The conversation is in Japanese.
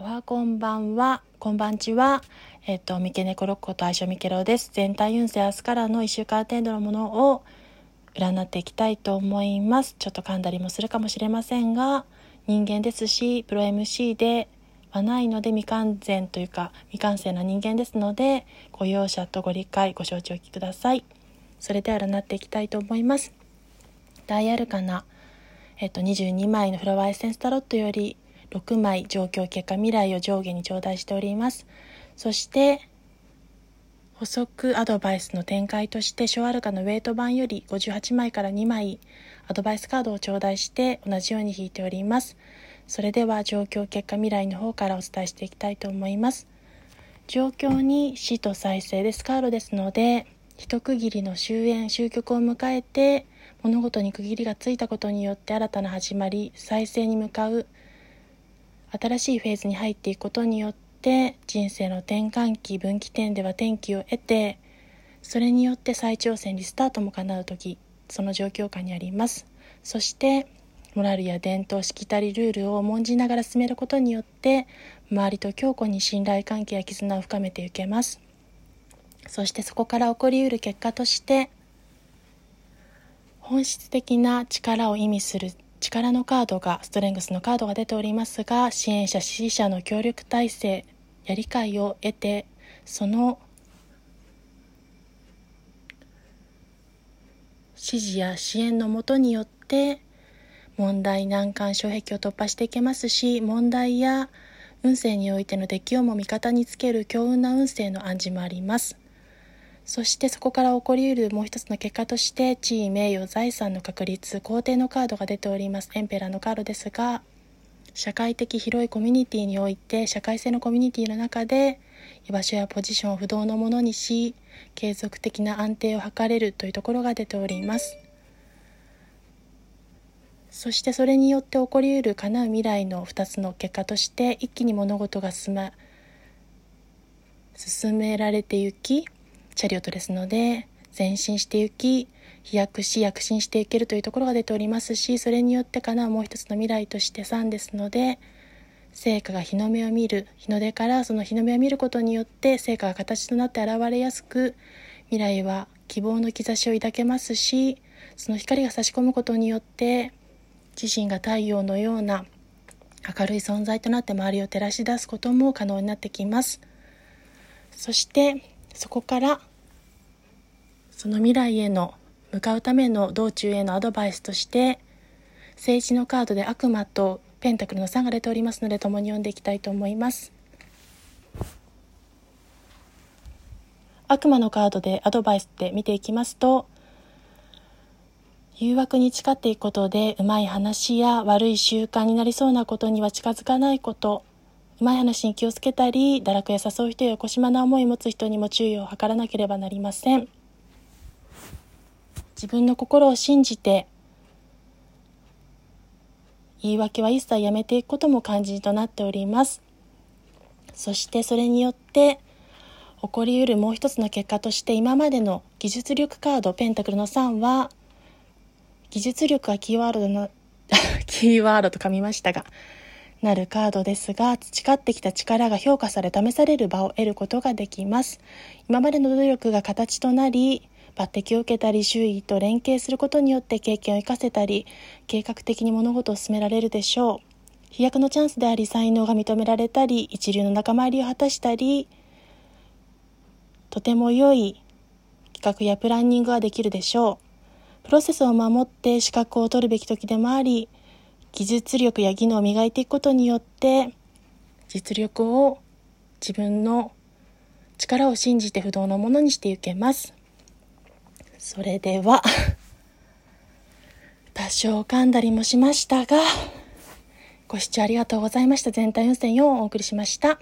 おはこんばんは、こんばんちは。えっ、と、三毛猫ロッコと相性ミケロです。全体運勢明日からの1週間程度のものを占っていきたいと思います。ちょっと噛んだりもするかもしれませんが、人間ですし、プロ MC ではないので未完全というか未完成な人間ですので、ご容赦とご理解、ご承知おきください。それでは占っていきたいと思います。ダイアルカナ、えっ、と、22枚のフラワーエッセンスタロットより6枚状況結果未来を上下に頂戴しております。そして補足アドバイスの展開として小アルカのウェイト版より58枚から2枚アドバイスカードを頂戴して同じように引いております。それでは状況結果未来の方からお伝えしていきたいと思います。状況に死と再生です。カードですので一区切りの終焉終局を迎えて物事に区切りがついたことによって新たな始まり再生に向かう新しいフェーズに入っていくことによって人生の転換期分岐点では転機を得てそれによって再挑戦リスタートも叶う時その状況下にあります。そしてモラルや伝統しきたりルールを重んじながら進めることによって周りと強固に信頼関係や絆を深めていけます。そしてそこから起こりうる結果として本質的な力を意味する力のカードがストレングスのカードが出ておりますが支援者支持者の協力体制や理解を得てその指示や支援のもとによって問題難関障壁を突破していけますし問題や運勢においての適応も味方につける強運な運勢の暗示もあります。そしてそこから起こりうるもう一つの結果として地位名誉財産の確立皇帝のカードが出ております。エンペラーのカードですが社会的広いコミュニティにおいて社会性のコミュニティの中で居場所やポジションを不動のものにし継続的な安定を図れるというところが出ております。そしてそれによって起こりうる叶う未来の2つの結果として一気に物事が進,、ま、進められてゆきチャリオットですので前進していき飛躍し躍進していけるというところが出ておりますしそれによってかなもう一つの未来として3ですので成果が日の目を見る日の出からその日の目を見ることによって成果が形となって現れやすく未来は希望の兆しを抱けますしその光が差し込むことによって自身が太陽のような明るい存在となって周りを照らし出すことも可能になってきます。そしてそこからその未来への向かうための道中へのアドバイスとして政治のカードで悪魔とペンタクルの3が出ておりますので共に読んでいきたいと思います。悪魔のカードでアドバイスで見ていきますと誘惑に誓っていくことでうまい話や悪い習慣になりそうなことには近づかないことうまい話に気をつけたり堕落へ誘う人や腰まな思いを持つ人にも注意を図らなければなりません。自分の心を信じて言い訳は一切やめていくことも肝心となっております。そしてそれによって起こりうるもう一つの結果として今までの技術力カードペンタクルの3は技術力がキーワードの キーワードと噛みましたがなるカードですが培ってきた力が評価され試される場を得ることができます。今までの努力が形となり抜擢を受けたり周囲と連携することによって経験を生かせたり計画的に物事を進められるでしょう。飛躍のチャンスであり才能が認められたり一流の仲間入りを果たしたりとても良い企画やプランニングができるでしょう。プロセスを守って資格を取るべき時でもあり技術力や技能を磨いていくことによって実力を自分の力を信じて不動のものにしていけます。それでは 多少噛んだりもしましたがご視聴ありがとうございました。全体運勢4をお送りしました。